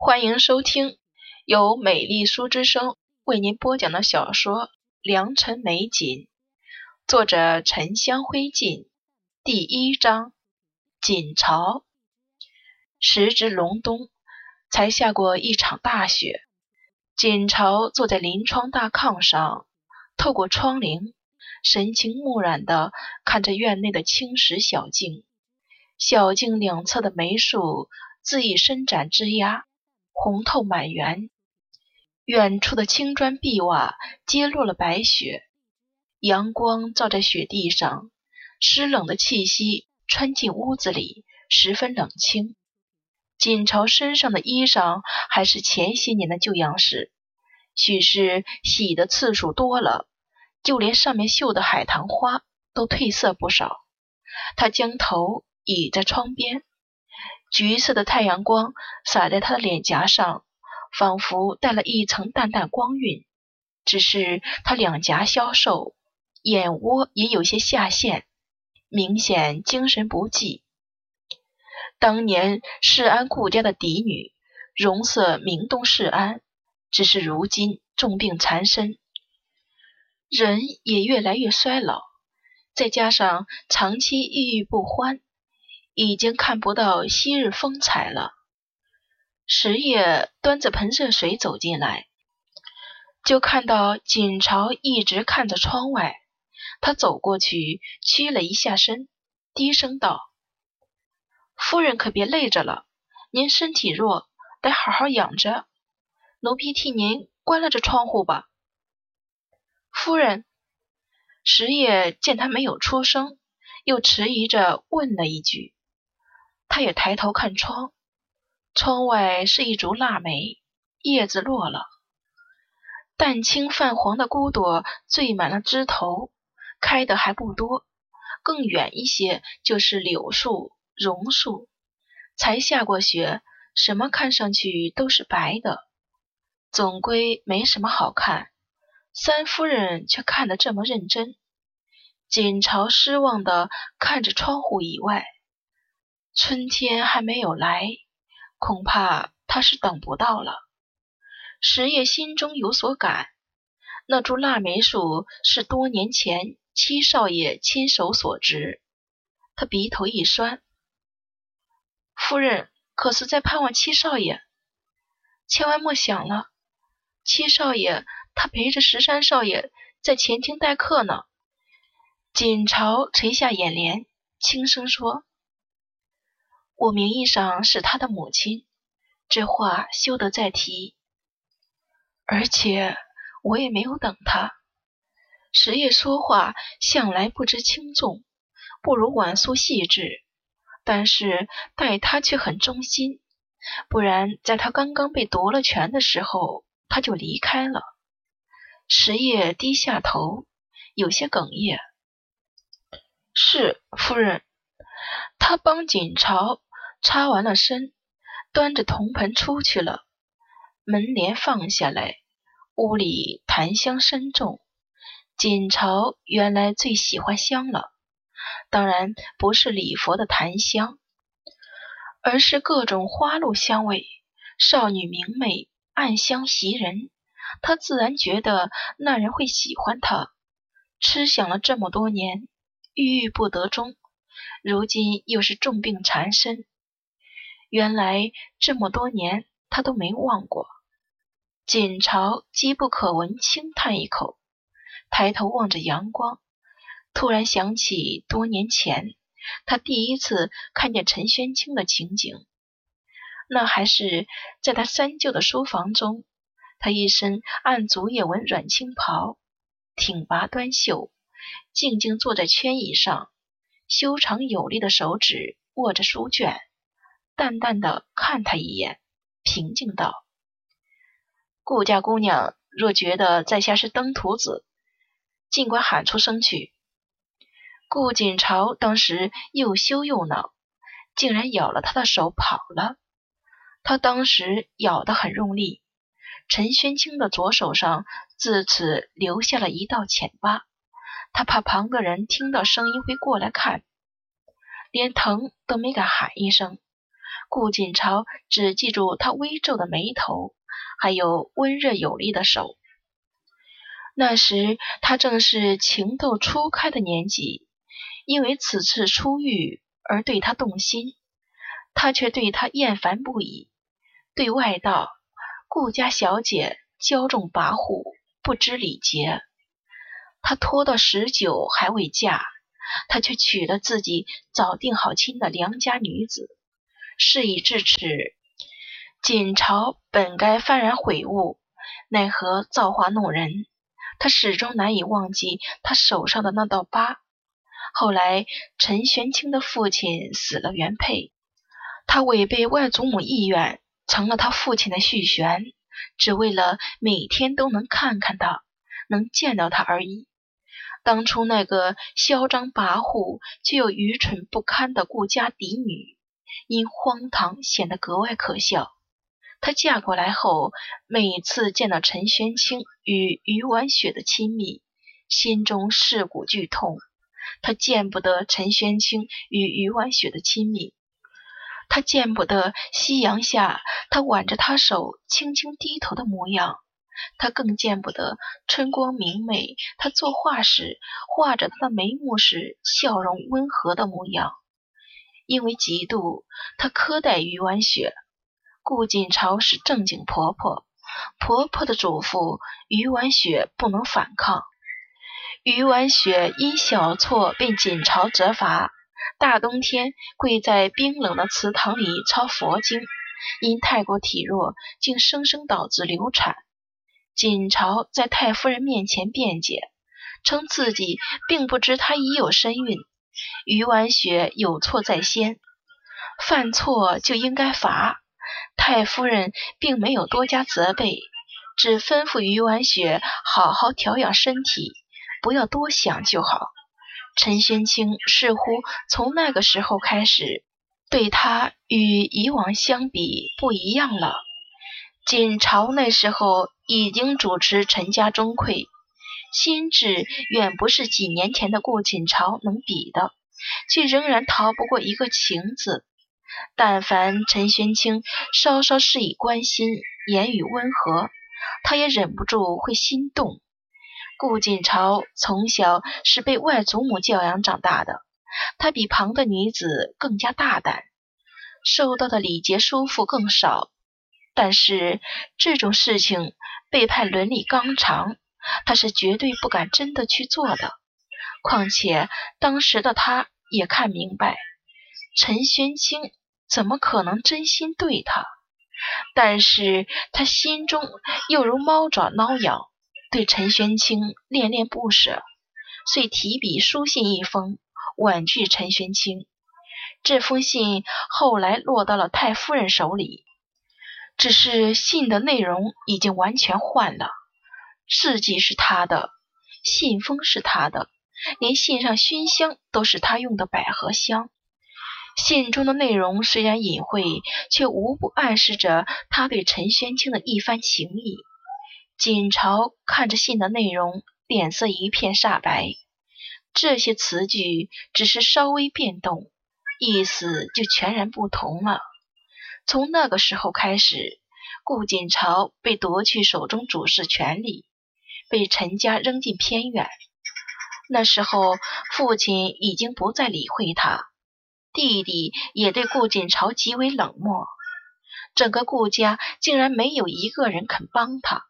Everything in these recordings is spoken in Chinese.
欢迎收听由美丽书之声为您播讲的小说《良辰美景》，作者沉香灰烬，第一章。锦朝。时值隆冬，才下过一场大雪。锦朝坐在临窗大炕上，透过窗棂，神情木然地看着院内的青石小径。小径两侧的梅树恣意伸展枝桠。红透满园，远处的青砖碧瓦揭落了白雪，阳光照在雪地上，湿冷的气息穿进屋子里，十分冷清。锦朝身上的衣裳还是前些年的旧样式，许是洗的次数多了，就连上面绣的海棠花都褪色不少。他将头倚在窗边。橘色的太阳光洒在他的脸颊上，仿佛带了一层淡淡光晕。只是他两颊消瘦，眼窝也有些下陷，明显精神不济。当年世安顾家的嫡女，容色名动世安，只是如今重病缠身，人也越来越衰老，再加上长期郁郁不欢。已经看不到昔日风采了。石野端着盆热水走进来，就看到锦朝一直看着窗外。他走过去，屈了一下身，低声道：“夫人可别累着了，您身体弱，得好好养着。奴婢替您关了这窗户吧。”夫人，石野见他没有出声，又迟疑着问了一句。他也抬头看窗，窗外是一株腊梅，叶子落了，淡青泛黄的骨朵缀满了枝头，开的还不多。更远一些就是柳树、榕树，才下过雪，什么看上去都是白的，总归没什么好看。三夫人却看得这么认真，锦朝失望的看着窗户以外。春天还没有来，恐怕他是等不到了。石叶心中有所感，那株腊梅树是多年前七少爷亲手所植。他鼻头一酸：“夫人可是在盼望七少爷？千万莫想了，七少爷他陪着十三少爷在前厅待客呢。”锦朝垂下眼帘，轻声说。我名义上是他的母亲，这话休得再提。而且我也没有等他。石业说话向来不知轻重，不如婉素细致，但是待他却很忠心。不然，在他刚刚被夺了权的时候，他就离开了。石业低下头，有些哽咽。是夫人，他帮锦朝。擦完了身，端着铜盆出去了。门帘放下来，屋里檀香深重。锦朝原来最喜欢香了，当然不是礼佛的檀香，而是各种花露香味。少女明媚，暗香袭人，他自然觉得那人会喜欢她。痴想了这么多年，郁郁不得终，如今又是重病缠身。原来这么多年，他都没忘过。锦朝机不可闻，轻叹一口，抬头望着阳光，突然想起多年前他第一次看见陈宣清的情景。那还是在他三舅的书房中，他一身暗竹叶纹软青袍，挺拔端秀，静静坐在圈椅上，修长有力的手指握着书卷。淡淡的看他一眼，平静道：“顾家姑娘若觉得在下是登徒子，尽管喊出声去。”顾锦朝当时又羞又恼，竟然咬了他的手跑了。他当时咬得很用力，陈宣清的左手上自此留下了一道浅疤。他怕旁的人听到声音会过来看，连疼都没敢喊一声。顾锦朝只记住他微皱的眉头，还有温热有力的手。那时他正是情窦初开的年纪，因为此次出狱而对他动心，他却对他厌烦不已。对外道：“顾家小姐骄纵跋扈，不知礼节。”他拖到十九还未嫁，他却娶了自己早定好亲的良家女子。事已至此，锦朝本该幡然悔悟，奈何造化弄人。他始终难以忘记他手上的那道疤。后来，陈玄清的父亲死了原配，他违背外祖母意愿，成了他父亲的续弦，只为了每天都能看看他，能见到他而已。当初那个嚣张跋扈却又愚蠢不堪的顾家嫡女，因荒唐显得格外可笑。她嫁过来后，每次见到陈玄清与余婉雪的亲密，心中噬骨剧痛。她见不得陈玄清与余婉雪的亲密，她见不得夕阳下他挽着她手轻轻低头的模样，她更见不得春光明媚，他作画时画着他的眉目时笑容温和的模样。因为嫉妒，他苛待余婉雪。顾锦朝是正经婆婆，婆婆的嘱咐，余婉雪不能反抗。余婉雪因小错被锦朝责罚，大冬天跪在冰冷的祠堂里抄佛经，因太过体弱，竟生生导致流产。锦朝在太夫人面前辩解，称自己并不知她已有身孕，余婉雪有错在先，犯错就应该罚。太夫人并没有多加责备，只吩咐余婉雪好好调养身体，不要多想就好。陈玄清似乎从那个时候开始，对他与以往相比不一样了。锦朝那时候已经主持陈家中馈，心智远不是几年前的顾锦朝能比的，却仍然逃不过一个情字。但凡陈玄清稍稍施以关心，言语温和，他也忍不住会心动。顾锦朝从小是被外祖母教养长大的，他比旁的女子更加大胆，受到的礼节束缚更少。但是这种事情背叛伦理纲常，他是绝对不敢真的去做的。况且当时的他也看明白，陈玄清。怎么可能真心对他？但是他心中又如猫爪挠痒，对陈玄清恋恋不舍，遂提笔书信一封，婉拒陈玄清。这封信后来落到了太夫人手里，只是信的内容已经完全换了，字迹是他的，信封是他的，连信上熏香都是他用的百合香。信中的内容虽然隐晦，却无不暗示着他对陈玄清的一番情意。锦朝看着信的内容，脸色一片煞白。这些词句只是稍微变动，意思就全然不同了。从那个时候开始，顾锦朝被夺去手中主事权力，被陈家扔进偏远。那时候，父亲已经不再理会他。弟弟也对顾锦朝极为冷漠，整个顾家竟然没有一个人肯帮他，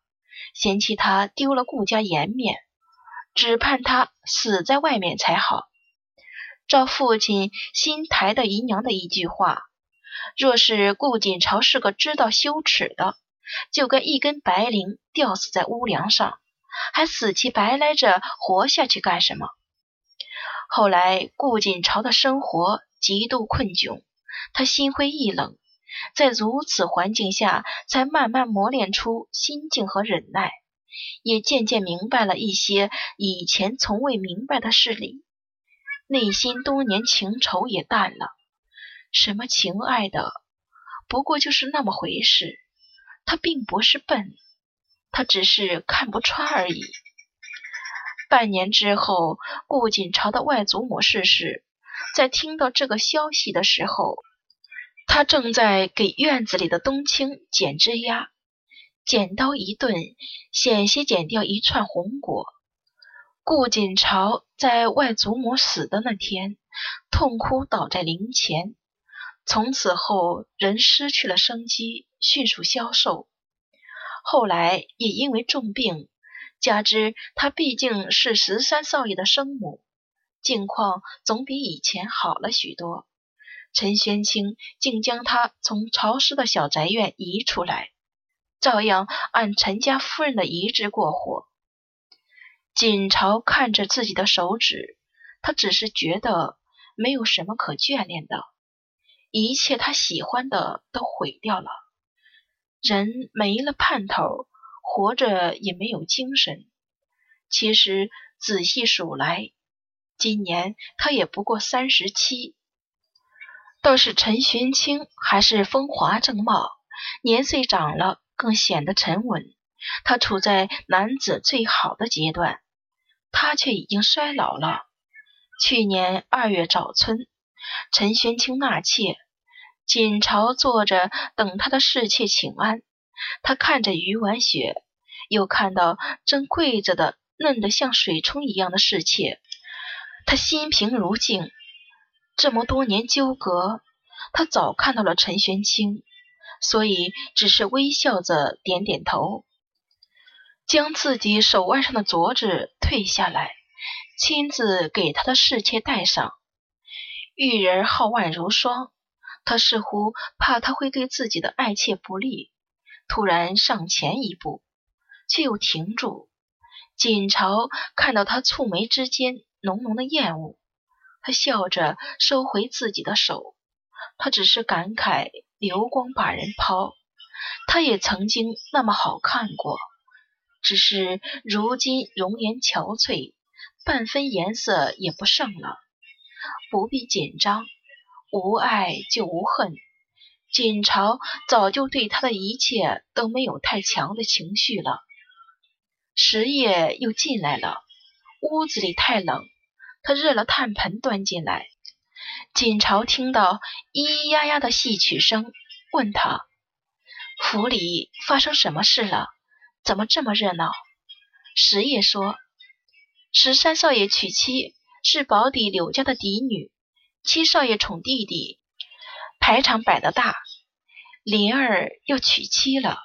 嫌弃他丢了顾家颜面，只盼他死在外面才好。照父亲新抬的姨娘的一句话，若是顾锦朝是个知道羞耻的，就跟一根白绫吊死在屋梁上，还死乞白赖着活下去干什么？后来顾锦朝的生活。极度困窘，他心灰意冷，在如此环境下，才慢慢磨练出心境和忍耐，也渐渐明白了一些以前从未明白的事理，内心多年情仇也淡了。什么情爱的，不过就是那么回事。他并不是笨，他只是看不穿而已。半年之后，顾锦朝的外祖母逝世。在听到这个消息的时候，他正在给院子里的冬青剪枝丫，剪刀一顿，险些剪掉一串红果。顾锦朝在外祖母死的那天，痛哭倒在灵前，从此后人失去了生机，迅速消瘦。后来也因为重病，加之他毕竟是十三少爷的生母，境况总比以前好了许多。陈玄清竟将他从潮湿的小宅院移出来，照样按陈家夫人的遗志过活。锦朝看着自己的手指，他只是觉得没有什么可眷恋的，一切他喜欢的都毁掉了。人没了盼头，活着也没有精神。其实仔细数来，今年他也不过三十七。倒是陈玄清还是风华正茂，年岁长了更显得沉稳。他处在男子最好的阶段，他却已经衰老了。去年二月早春，陈玄清纳妾。锦朝坐着等他的侍妾请安，他看着余婉雪，又看到正跪着的嫩得像水葱一样的侍妾，他心平如镜。这么多年纠葛，他早看到了陈玄清，所以只是微笑着点点头，将自己手腕上的镯子退下来，亲自给他的侍妾戴上。玉人皓腕如霜。他似乎怕他会对自己的爱妾不利，突然上前一步，却又停住。锦朝看到他蹙眉之间浓浓的厌恶，他笑着收回自己的手。他只是感慨流光把人抛，他也曾经那么好看过，只是如今容颜憔悴，半分颜色也不剩了。不必紧张。无爱就无恨，锦朝早就对他的一切都没有太强的情绪了。十夜又进来了，屋子里太冷，他热了炭盆端进来。锦朝听到咿咿呀呀的戏曲声，问他：“府里发生什么事了？怎么这么热闹？”十夜说：“十三少爷娶妻，是保底柳家的嫡女。”七少爷宠弟弟，排场摆得大。林儿又娶妻了，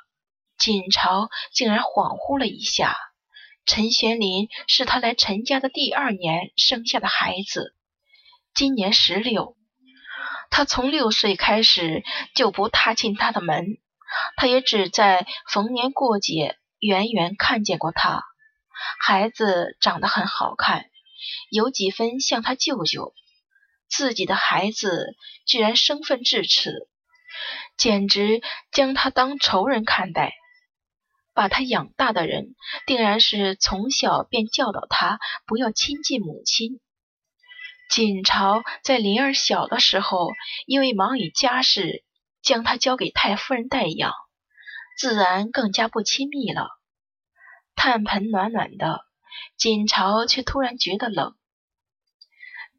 锦朝竟然恍惚了一下。陈玄林是他来陈家的第二年生下的孩子，今年十六。他从六岁开始就不踏进他的门，他也只在逢年过节远远看见过他。孩子长得很好看，有几分像他舅舅。自己的孩子居然生分至此，简直将他当仇人看待。把他养大的人，定然是从小便教导他不要亲近母亲。锦朝在林儿小的时候，因为忙于家事，将他交给太夫人代养，自然更加不亲密了。炭盆暖暖的，锦朝却突然觉得冷。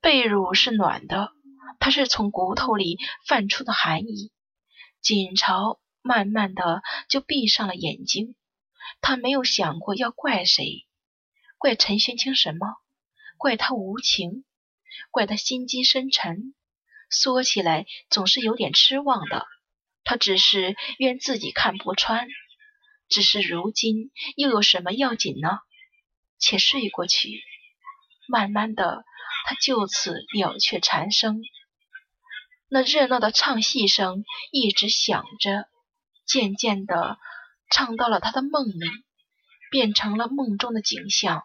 被褥是暖的，它是从骨头里泛出的寒意。锦朝慢慢的就闭上了眼睛，他没有想过要怪谁，怪陈玄清什么？怪他无情，怪他心机深沉。说起来总是有点痴妄的，他只是怨自己看不穿。只是如今又有什么要紧呢？且睡过去，慢慢的。他就此了却蝉声，那热闹的唱戏声一直响着，渐渐的唱到了他的梦里，变成了梦中的景象。